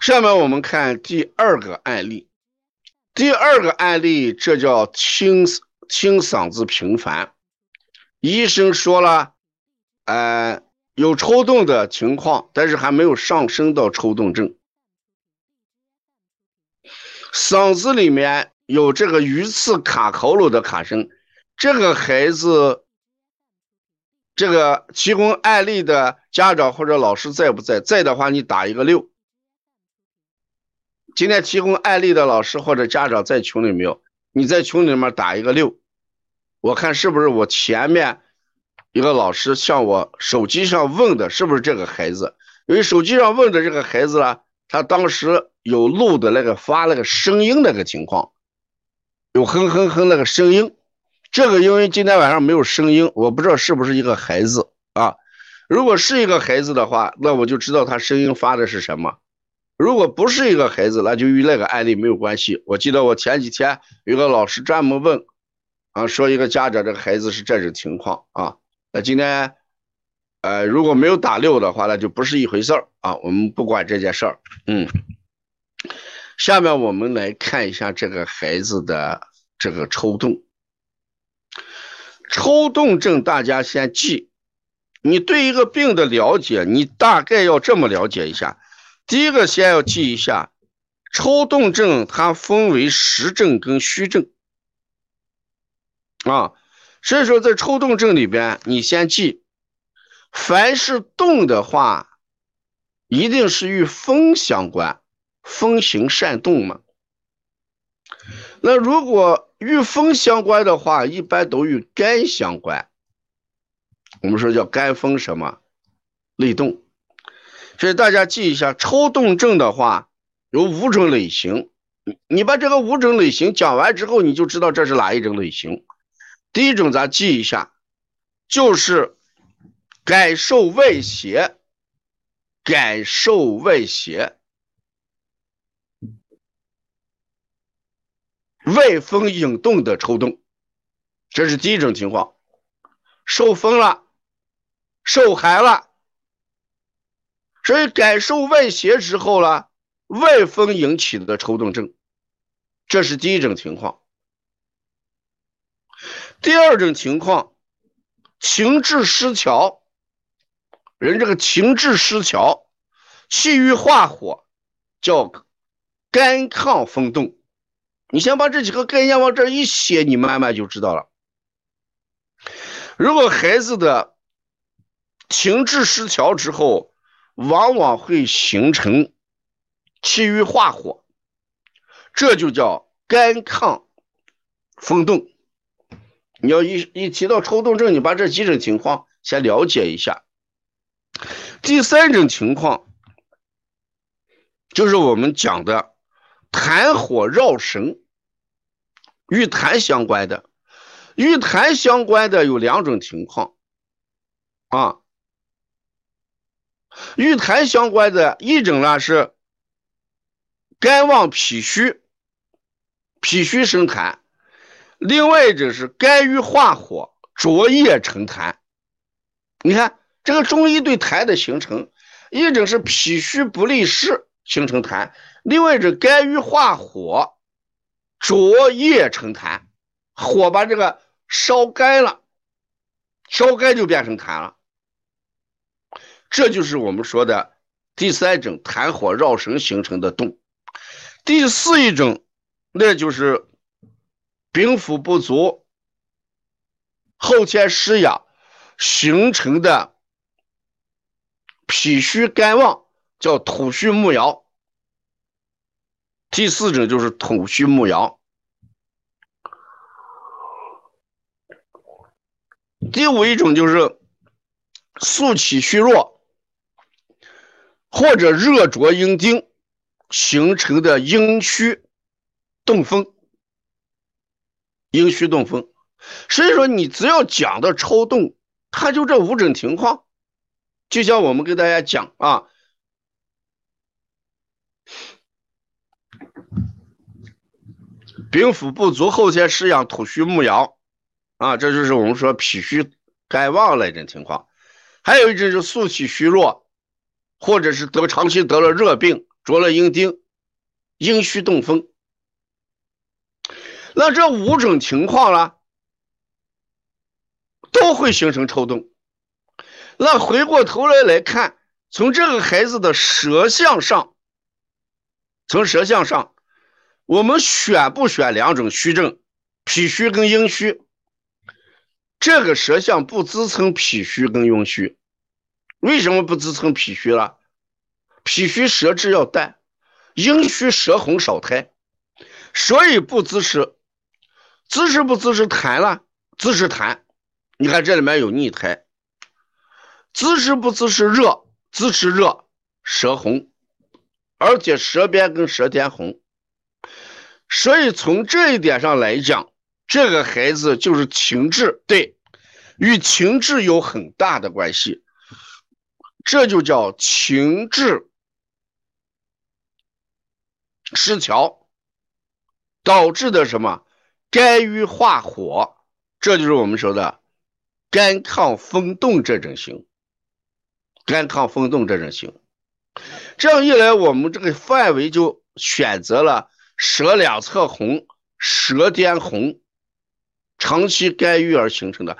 下面我们看第二个案例。第二个案例，这叫清清嗓子频繁。医生说了，呃，有抽动的情况，但是还没有上升到抽动症。嗓子里面有这个鱼刺卡喉咙的卡声。这个孩子，这个提供案例的家长或者老师在不在？在的话，你打一个六。今天提供案例的老师或者家长在群里没有？你在群里面打一个六，我看是不是我前面一个老师向我手机上问的，是不是这个孩子？因为手机上问的这个孩子呢，他当时有录的那个发那个声音那个情况，有哼哼哼那个声音。这个因为今天晚上没有声音，我不知道是不是一个孩子啊。如果是一个孩子的话，那我就知道他声音发的是什么。如果不是一个孩子，那就与那个案例没有关系。我记得我前几天有个老师专门问，啊，说一个家长这个孩子是这种情况啊。那今天，呃，如果没有打六的话，那就不是一回事儿啊。我们不管这件事儿，嗯。下面我们来看一下这个孩子的这个抽动。抽动症，大家先记。你对一个病的了解，你大概要这么了解一下。第一个先要记一下，抽动症它分为实症跟虚症啊。所以说，在抽动症里边，你先记，凡是动的话，一定是与风相关，风行善动嘛。那如果与风相关的话，一般都与肝相关。我们说叫肝风什么内动。所以大家记一下，抽动症的话有五种类型。你你把这个五种类型讲完之后，你就知道这是哪一种类型。第一种咱记一下，就是感受外邪，感受外邪，外风引动的抽动，这是第一种情况。受风了，受寒了。所以感受外邪之后呢，外风引起的抽动症，这是第一种情况。第二种情况，情志失调，人这个情志失调，气郁化火，叫肝亢风动。你先把这几个概念往这一写，你慢慢就知道了。如果孩子的情志失调之后，往往会形成气郁化火，这就叫肝亢风动。你要一一提到抽动症，你把这几种情况先了解一下。第三种情况就是我们讲的痰火绕神，与痰相关的，与痰相关的有两种情况啊。与痰相关的一种呢是肝旺脾虚，脾虚生痰；另外一种是肝郁化火，浊液成痰。你看这个中医对痰的形成，一种是脾虚不利湿形成痰，另外一种肝郁化火，浊液成痰。火把这个烧干了，烧干就变成痰了。这就是我们说的第三种痰火绕神形成的动，第四一种，那就是禀赋不足、后天失养形成的脾虚肝旺，叫土虚木摇。第四种就是土虚木摇。第五一种就是素气虚弱。或者热灼阴经形成的阴虚动风，阴虚动风，所以说你只要讲的抽动，它就这五种情况。就像我们跟大家讲啊，禀赋不足，后天失养，土虚木摇啊，这就是我们说脾虚肝旺那种情况。还有一种是素气虚弱。或者是得长期得了热病着了阴丁，阴虚动风。那这五种情况呢，都会形成抽动。那回过头来来看，从这个孩子的舌象上，从舌象上，我们选不选两种虚症，脾虚跟阴虚？这个舌象不支撑脾虚跟阴虚，为什么不支撑脾虚了？脾虚舌质要淡，阴虚舌红少苔，所以不支持。支持不支持痰了？支持痰。你看这里面有逆苔。支持不支持热？支持热，舌红，而且舌边跟舌尖红。所以从这一点上来讲，这个孩子就是情志，对，与情志有很大的关系。这就叫情志失调导致的什么？肝郁化火，这就是我们说的肝亢风动这种型。肝亢风动这种型，这样一来，我们这个范围就选择了舌两侧红、舌尖红，长期肝郁而形成的。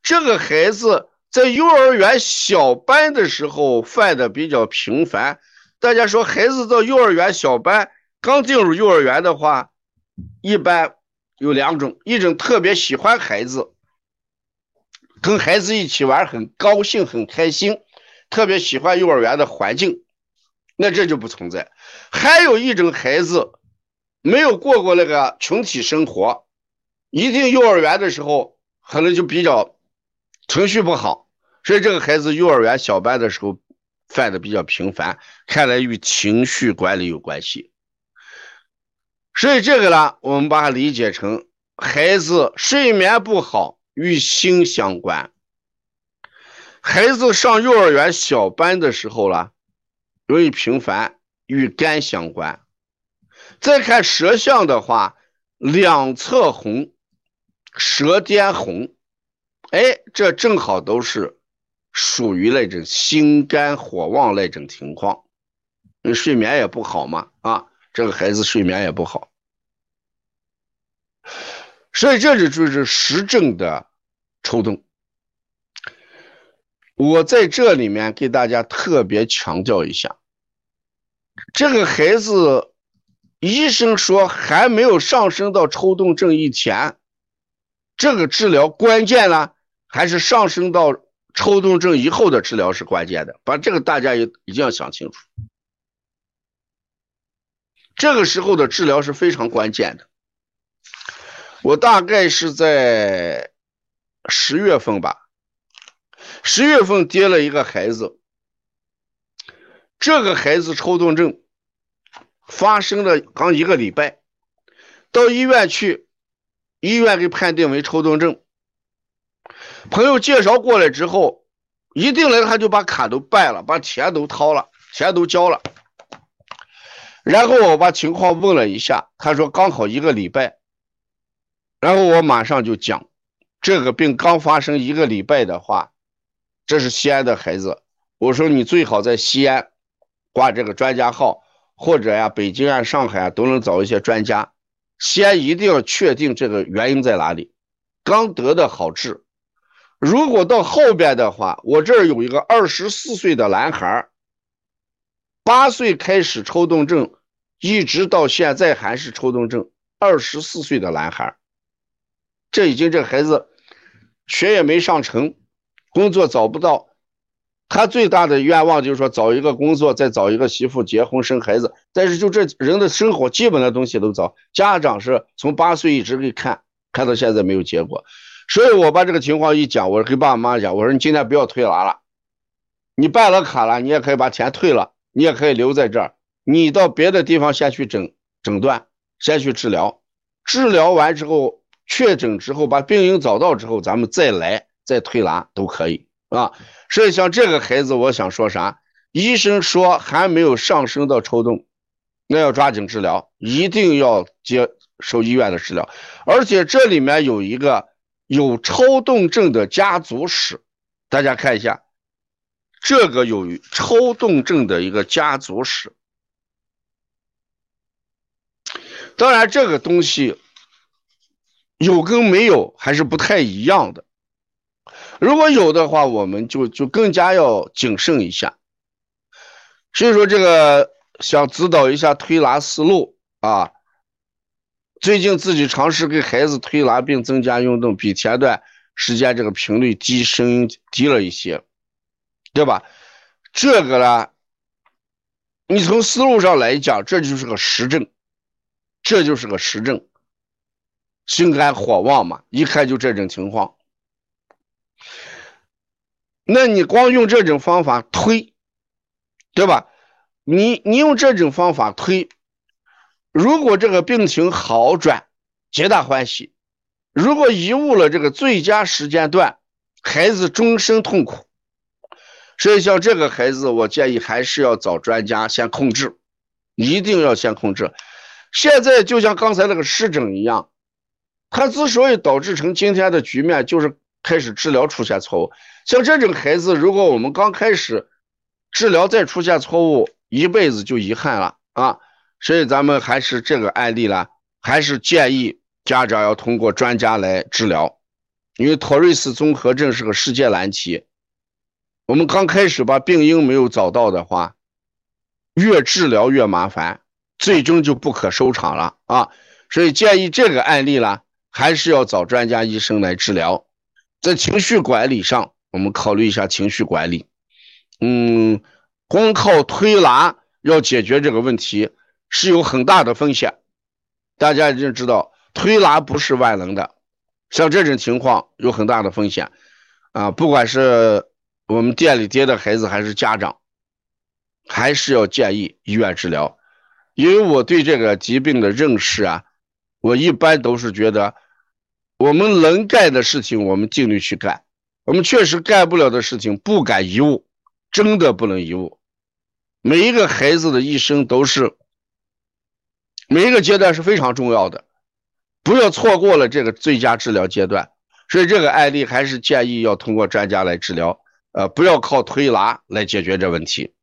这个孩子在幼儿园小班的时候犯的比较频繁。大家说，孩子到幼儿园小班刚进入幼儿园的话，一般。有两种，一种特别喜欢孩子，跟孩子一起玩很高兴很开心，特别喜欢幼儿园的环境，那这就不存在。还有一种孩子，没有过过那个群体生活，一进幼儿园的时候可能就比较情绪不好，所以这个孩子幼儿园小班的时候犯的比较频繁，看来与情绪管理有关系。所以这个呢，我们把它理解成孩子睡眠不好与心相关。孩子上幼儿园小班的时候呢，容易频繁与肝相关。再看舌象的话，两侧红，舌尖红，哎，这正好都是属于那种心肝火旺那种情况。你睡眠也不好嘛，啊。这个孩子睡眠也不好，所以这就就是实证的抽动。我在这里面给大家特别强调一下，这个孩子，医生说还没有上升到抽动症以前，这个治疗关键呢，还是上升到抽动症以后的治疗是关键的，把这个大家也一定要想清楚。这个时候的治疗是非常关键的。我大概是在十月份吧，十月份接了一个孩子，这个孩子抽动症发生了刚一个礼拜，到医院去，医院给判定为抽动症。朋友介绍过来之后，一定来他就把卡都办了，把钱都掏了，钱都交了。然后我把情况问了一下，他说刚好一个礼拜。然后我马上就讲，这个病刚发生一个礼拜的话，这是西安的孩子。我说你最好在西安挂这个专家号，或者呀北京啊、上海啊都能找一些专家。西安一定要确定这个原因在哪里，刚得的好治。如果到后边的话，我这儿有一个二十四岁的男孩，八岁开始抽动症。一直到现在还是抽动症，二十四岁的男孩，这已经这孩子学也没上成，工作找不到，他最大的愿望就是说找一个工作，再找一个媳妇结婚生孩子。但是就这人的生活基本的东西都找，家长是从八岁一直给看，看到现在没有结果。所以我把这个情况一讲，我跟爸爸妈妈讲，我说你今天不要推拿了，你办了卡了，你也可以把钱退了，你也可以留在这儿。你到别的地方先去诊诊断，先去治疗，治疗完之后确诊之后，把病因找到之后，咱们再来再推拿都可以啊。所以像这个孩子，我想说啥？医生说还没有上升到抽动，那要抓紧治疗，一定要接受医院的治疗。而且这里面有一个有抽动症的家族史，大家看一下，这个有抽动症的一个家族史。当然，这个东西有跟没有还是不太一样的。如果有的话，我们就就更加要谨慎一下。所以说，这个想指导一下推拿思路啊。最近自己尝试给孩子推拿并增加运动，比前段时间这个频率低，声音低了一些，对吧？这个呢，你从思路上来讲，这就是个实证，这就是个实证。心肝火旺嘛，一看就这种情况。那你光用这种方法推，对吧？你你用这种方法推。如果这个病情好转，皆大欢喜；如果贻误了这个最佳时间段，孩子终身痛苦。所以像这个孩子，我建议还是要找专家先控制，一定要先控制。现在就像刚才那个湿疹一样，他之所以导致成今天的局面，就是开始治疗出现错误。像这种孩子，如果我们刚开始治疗再出现错误，一辈子就遗憾了啊。所以咱们还是这个案例呢，还是建议家长要通过专家来治疗，因为托瑞斯综合症是个世界难题。我们刚开始把病因没有找到的话，越治疗越麻烦，最终就不可收场了啊！所以建议这个案例呢，还是要找专家医生来治疗。在情绪管理上，我们考虑一下情绪管理。嗯，光靠推拿要解决这个问题。是有很大的风险，大家已经知道，推拿不是万能的，像这种情况有很大的风险，啊，不管是我们店里接的孩子还是家长，还是要建议医院治疗，因为我对这个疾病的认识啊，我一般都是觉得，我们能干的事情我们尽力去干，我们确实干不了的事情不敢贻误，真的不能贻误，每一个孩子的一生都是。每一个阶段是非常重要的，不要错过了这个最佳治疗阶段。所以这个案例还是建议要通过专家来治疗，呃，不要靠推拿来解决这问题。